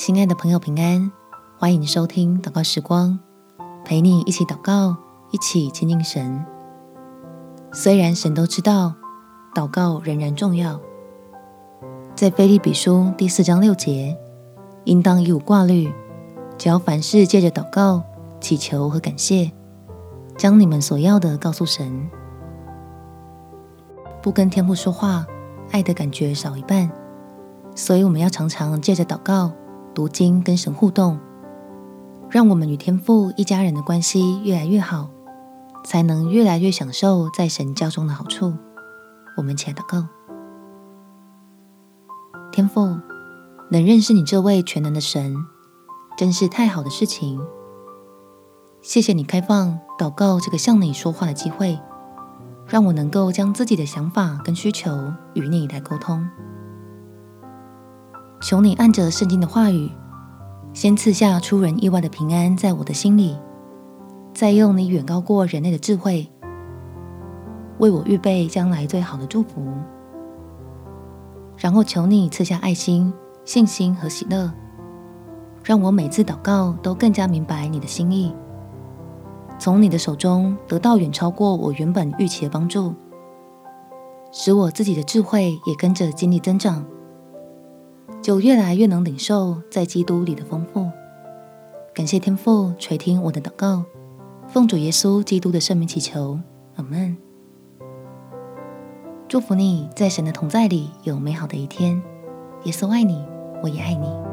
亲爱的朋友，平安！欢迎收听祷告时光，陪你一起祷告，一起亲近神。虽然神都知道，祷告仍然重要。在腓利比书第四章六节，应当以无挂虑，只要凡事借着祷告、祈求和感谢，将你们所要的告诉神。不跟天父说话，爱的感觉少一半。所以我们要常常借着祷告。读经跟神互动，让我们与天父一家人的关系越来越好，才能越来越享受在神教中的好处。我们且祷告：天父，能认识你这位全能的神，真是太好的事情。谢谢你开放祷告这个向你说话的机会，让我能够将自己的想法跟需求与你来沟通。求你按着圣经的话语，先赐下出人意外的平安在我的心里，再用你远高过人类的智慧，为我预备将来最好的祝福。然后求你赐下爱心、信心和喜乐，让我每次祷告都更加明白你的心意，从你的手中得到远超过我原本预期的帮助，使我自己的智慧也跟着经历增长。就越来越能领受在基督里的丰富。感谢天父垂听我的祷告，奉主耶稣基督的圣名祈求，阿门。祝福你在神的同在里有美好的一天。耶稣爱你，我也爱你。